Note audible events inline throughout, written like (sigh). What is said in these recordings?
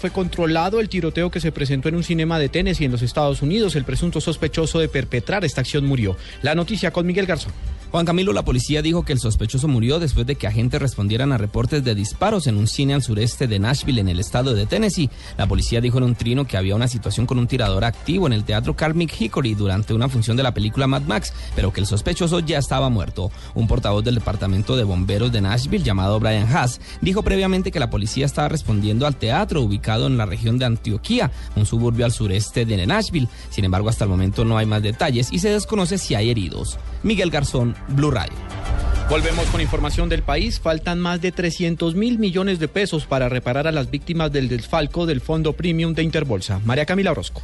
Fue controlado el tiroteo que se presentó en un cinema de Tennessee en los Estados Unidos. El presunto sospechoso de perpetrar esta acción murió. La noticia con Miguel Garzón. Juan Camilo, la policía dijo que el sospechoso murió después de que agentes respondieran a reportes de disparos en un cine al sureste de Nashville, en el estado de Tennessee. La policía dijo en un trino que había una situación con un tirador activo en el teatro Carmick Hickory durante una función de la película Mad Max, pero que el sospechoso ya estaba muerto. Un portavoz del departamento de bomberos de Nashville, llamado Brian Haas, dijo previamente que la policía estaba respondiendo al teatro ubicado en la región de Antioquía, un suburbio al sureste de Nashville. Sin embargo, hasta el momento no hay más detalles y se desconoce si hay heridos. Miguel Garzón, Blue Radio. Volvemos con información del país. Faltan más de 300 mil millones de pesos para reparar a las víctimas del desfalco del Fondo Premium de Interbolsa. María Camila Orozco.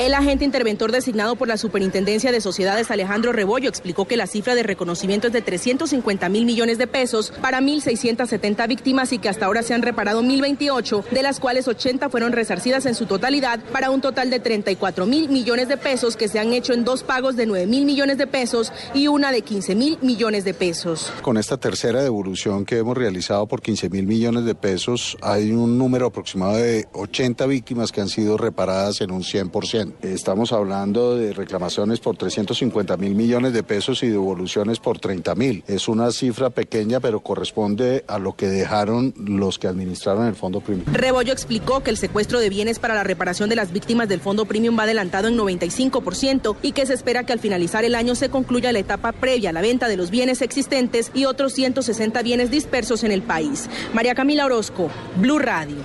El agente interventor designado por la Superintendencia de Sociedades, Alejandro Rebollo, explicó que la cifra de reconocimiento es de 350 mil millones de pesos para 1.670 víctimas y que hasta ahora se han reparado 1.028, de las cuales 80 fueron resarcidas en su totalidad para un total de 34 mil millones de pesos que se han hecho en dos pagos de 9 mil millones de pesos y una de 15 mil millones de pesos. Con esta tercera devolución que hemos realizado por 15 mil millones de pesos, hay un número aproximado de 80 víctimas que han sido reparadas en un 100%. Estamos hablando de reclamaciones por 350 mil millones de pesos y devoluciones por 30 mil. Es una cifra pequeña, pero corresponde a lo que dejaron los que administraron el Fondo Premium. Rebollo explicó que el secuestro de bienes para la reparación de las víctimas del Fondo Premium va adelantado en 95% y que se espera que al finalizar el año se concluya la etapa previa a la venta de los bienes existentes y otros 160 bienes dispersos en el país. María Camila Orozco, Blue Radio.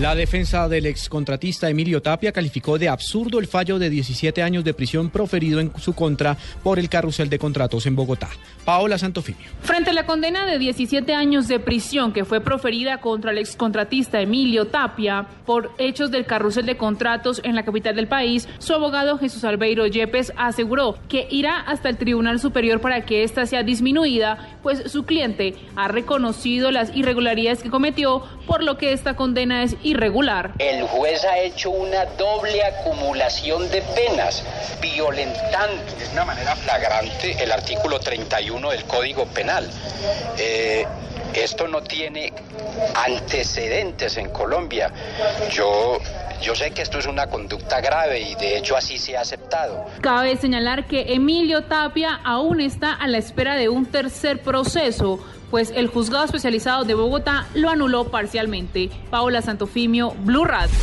La defensa del excontratista Emilio Tapia calificó de absurdo el fallo de 17 años de prisión proferido en su contra por el carrusel de contratos en Bogotá. Paola Santofimio. Frente a la condena de 17 años de prisión que fue proferida contra el excontratista Emilio Tapia por hechos del carrusel de contratos en la capital del país, su abogado Jesús Albeiro Yepes aseguró que irá hasta el Tribunal Superior para que ésta sea disminuida, pues su cliente ha reconocido las irregularidades que cometió, por lo que esta condena es irregular. El juez ha hecho una doble acumulación de penas, violentando de una manera flagrante el artículo 31 del Código Penal. Eh, esto no tiene antecedentes en Colombia. Yo yo sé que esto es una conducta grave y de hecho así se ha aceptado. Cabe señalar que Emilio Tapia aún está a la espera de un tercer proceso pues el juzgado especializado de Bogotá lo anuló parcialmente. Paola Santofimio, Blue Radio.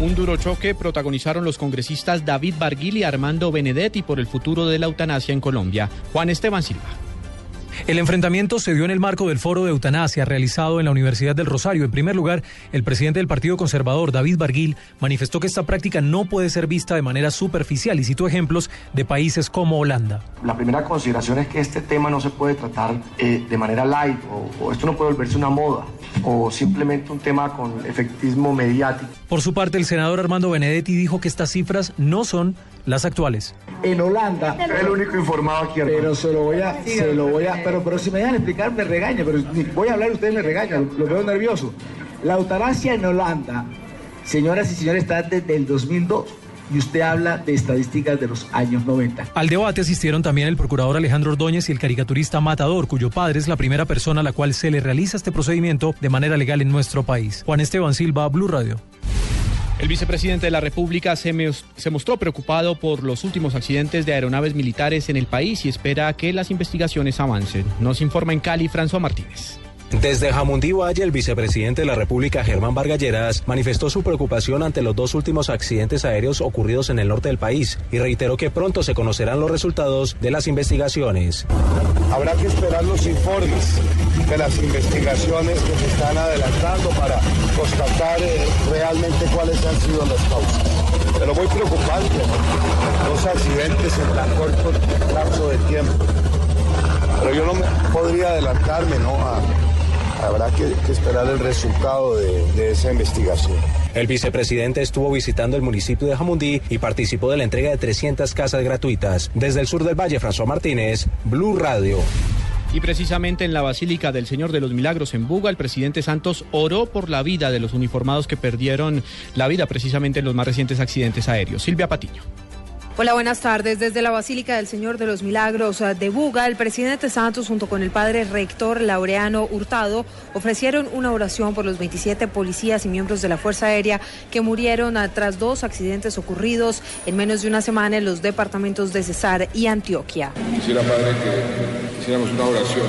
Un duro choque protagonizaron los congresistas David Barguil y Armando Benedetti por el futuro de la eutanasia en Colombia. Juan Esteban Silva. El enfrentamiento se dio en el marco del foro de eutanasia realizado en la Universidad del Rosario. En primer lugar, el presidente del Partido Conservador, David Barguil, manifestó que esta práctica no puede ser vista de manera superficial y citó ejemplos de países como Holanda. La primera consideración es que este tema no se puede tratar eh, de manera light o, o esto no puede volverse una moda o simplemente un tema con efectismo mediático. Por su parte, el senador Armando Benedetti dijo que estas cifras no son las actuales. En Holanda, el único informado aquí. Pero se lo voy a, se lo voy a, pero, pero si me dejan explicar me regaña, pero voy a hablar ustedes me regañan, lo veo nervioso. La eutanasia en Holanda, señoras y señores, está desde el 2002 y usted habla de estadísticas de los años 90. Al debate asistieron también el procurador Alejandro Ordóñez y el caricaturista Matador, cuyo padre es la primera persona a la cual se le realiza este procedimiento de manera legal en nuestro país. Juan Esteban Silva, Blue Radio. El vicepresidente de la República se, se, mostró preocupado por los últimos accidentes de aeronaves militares en el país y espera que las investigaciones avancen. Nos informa en Cali François Martínez. Desde Jamundí Valle, el vicepresidente de la República, Germán Vargalleras, manifestó su preocupación ante los dos últimos accidentes aéreos ocurridos en el norte del país y reiteró que pronto se conocerán los resultados de las investigaciones. Habrá que esperar los informes de las investigaciones que se están adelantando para constatar eh, realmente cuáles han sido las causas. Pero muy preocupante, dos accidentes en tan corto lapso de tiempo. Pero yo no podría adelantarme, ¿no? A, habrá que, que, esperar el resultado de, de, esa investigación. El vicepresidente estuvo visitando el municipio de Jamundí y participó de la entrega de 300 casas gratuitas. Desde el sur del valle, François Martínez, Blue Radio. Y precisamente en la Basílica del Señor de los Milagros en Buga, el presidente Santos oró por la vida de los uniformados que perdieron la vida precisamente en los más recientes accidentes aéreos. Silvia Patiño. Hola, buenas tardes. Desde la Basílica del Señor de los Milagros eh, de Buga, el presidente Santos junto con el padre rector Laureano Hurtado ofrecieron una oración por los 27 policías y miembros de la Fuerza Aérea que murieron eh, tras dos accidentes ocurridos en menos de una semana en los departamentos de Cesar y Antioquia. Quisiera, padre, que hiciéramos una oración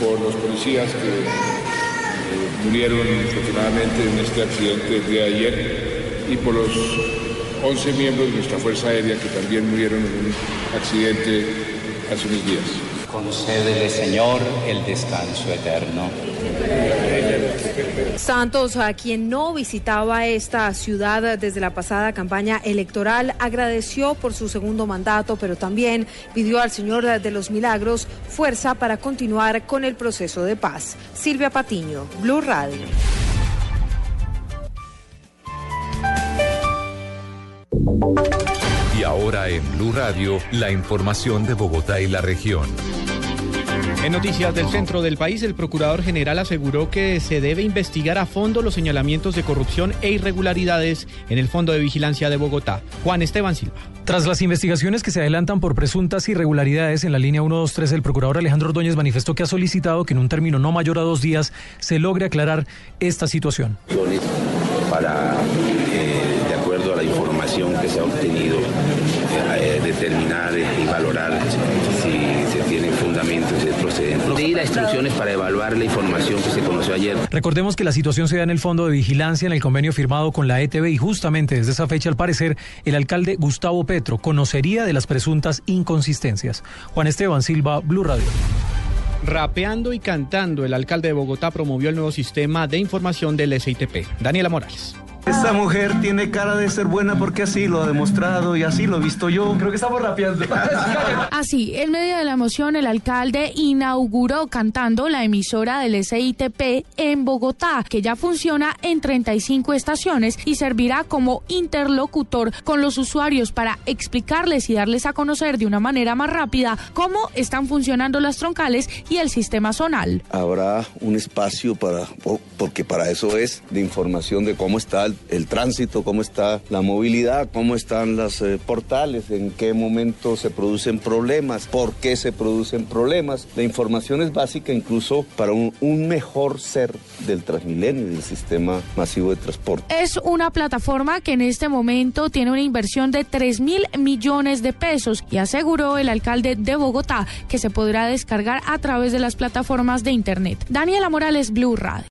por los policías que eh, murieron afortunadamente en este accidente el día de ayer y por los 11 miembros de nuestra Fuerza Aérea que también murieron en un accidente hace unos días. Concédele, Señor, el descanso eterno. Santos, a quien no visitaba esta ciudad desde la pasada campaña electoral, agradeció por su segundo mandato, pero también pidió al Señor de los Milagros fuerza para continuar con el proceso de paz. Silvia Patiño, Blue Radio. Y ahora en Blue Radio, la información de Bogotá y la región. En noticias del centro del país, el procurador general aseguró que se debe investigar a fondo los señalamientos de corrupción e irregularidades en el Fondo de Vigilancia de Bogotá. Juan Esteban Silva. Tras las investigaciones que se adelantan por presuntas irregularidades en la línea 123, el procurador Alejandro Ordóñez manifestó que ha solicitado que en un término no mayor a dos días se logre aclarar esta situación. Para, que se ha obtenido, eh, determinar y valorar si se tienen fundamentos y es procedente. Pedir a instrucciones para evaluar la información que se conoció ayer. Recordemos que la situación se da en el Fondo de Vigilancia en el convenio firmado con la ETB y justamente desde esa fecha, al parecer, el alcalde Gustavo Petro conocería de las presuntas inconsistencias. Juan Esteban Silva, Blue Radio. Rapeando y cantando, el alcalde de Bogotá promovió el nuevo sistema de información del SITP. Daniela Morales. Esa mujer tiene cara de ser buena porque así lo ha demostrado y así lo he visto yo. Creo que estamos rapeando. (laughs) Así, en medio de la emoción, el alcalde inauguró cantando la emisora del SITP en Bogotá, que ya funciona en 35 estaciones y servirá como interlocutor con los usuarios para explicarles y darles a conocer de una manera más rápida cómo están funcionando las troncales y el sistema zonal. Habrá un espacio para, porque para eso es, de información de cómo está el tránsito, cómo está la movilidad, cómo están los eh, portales, en qué momento se producen problemas, por qué se producen problemas. La información es básica incluso para un, un mejor ser del Transmilenio y del sistema masivo de transporte. Es una plataforma que en este momento tiene una inversión de 3 mil millones de pesos y aseguró el alcalde de Bogotá que se podrá descargar a través de las plataformas de Internet. Daniela Morales, Blue Radio.